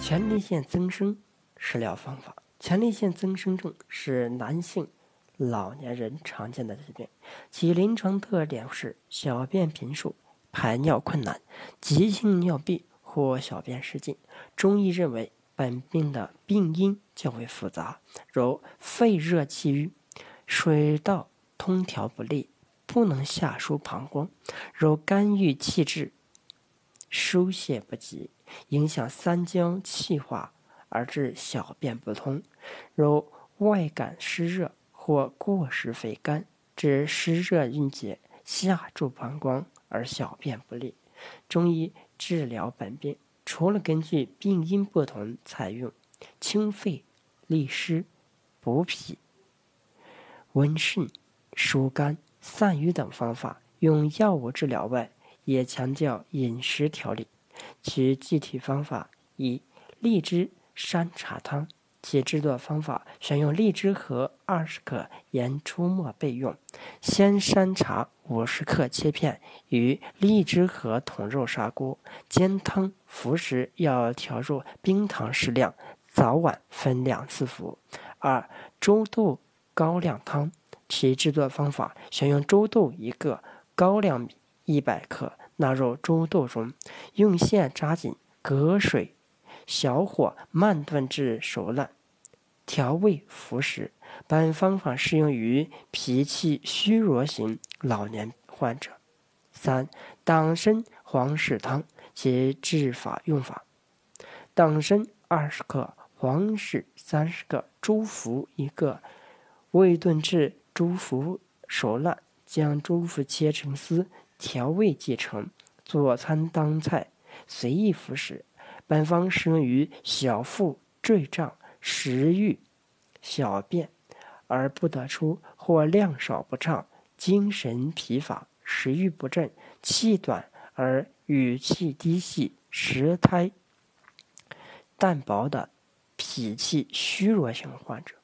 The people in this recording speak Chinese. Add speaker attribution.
Speaker 1: 前列腺增生食疗方法：前列腺增生症是男性老年人常见的疾病，其临床特点是小便频数、排尿困难、急性尿闭或小便失禁。中医认为，本病的病因较为复杂，如肺热气郁、水道通调不利、不能下输膀胱，如肝郁气滞、疏泄不及，影响三焦气化而致小便不通，如外感湿热。或过食肥甘，致湿热蕴结，下注膀胱而小便不利。中医治疗本病，除了根据病因不同采用清肺、利湿、补脾、温肾、疏肝、散瘀等方法，用药物治疗外，也强调饮食调理。其具体方法：一、荔枝山茶汤。其制作方法：选用荔枝核二十克，盐出没备用。鲜山茶五十克切片，与荔枝核同入砂锅煎汤。服食要调入冰糖适量，早晚分两次服。二、猪豆高粱汤。其制作方法：选用猪豆一个，高粱米一百克，纳入猪肚中，用线扎紧，隔水。小火慢炖至熟烂，调味服食。本方法适用于脾气虚弱型老年患者。三、党参黄芪汤及治法用法：党参二十克，黄芪三十个，猪脯一个。未炖至猪脯熟烂，将猪脯切成丝，调味即成。佐餐当菜，随意服食。本方适用于小腹坠胀、食欲、小便而不得出，或量少不畅、精神疲乏、食欲不振、气短而语气低细、舌苔淡薄的脾气虚弱型患者。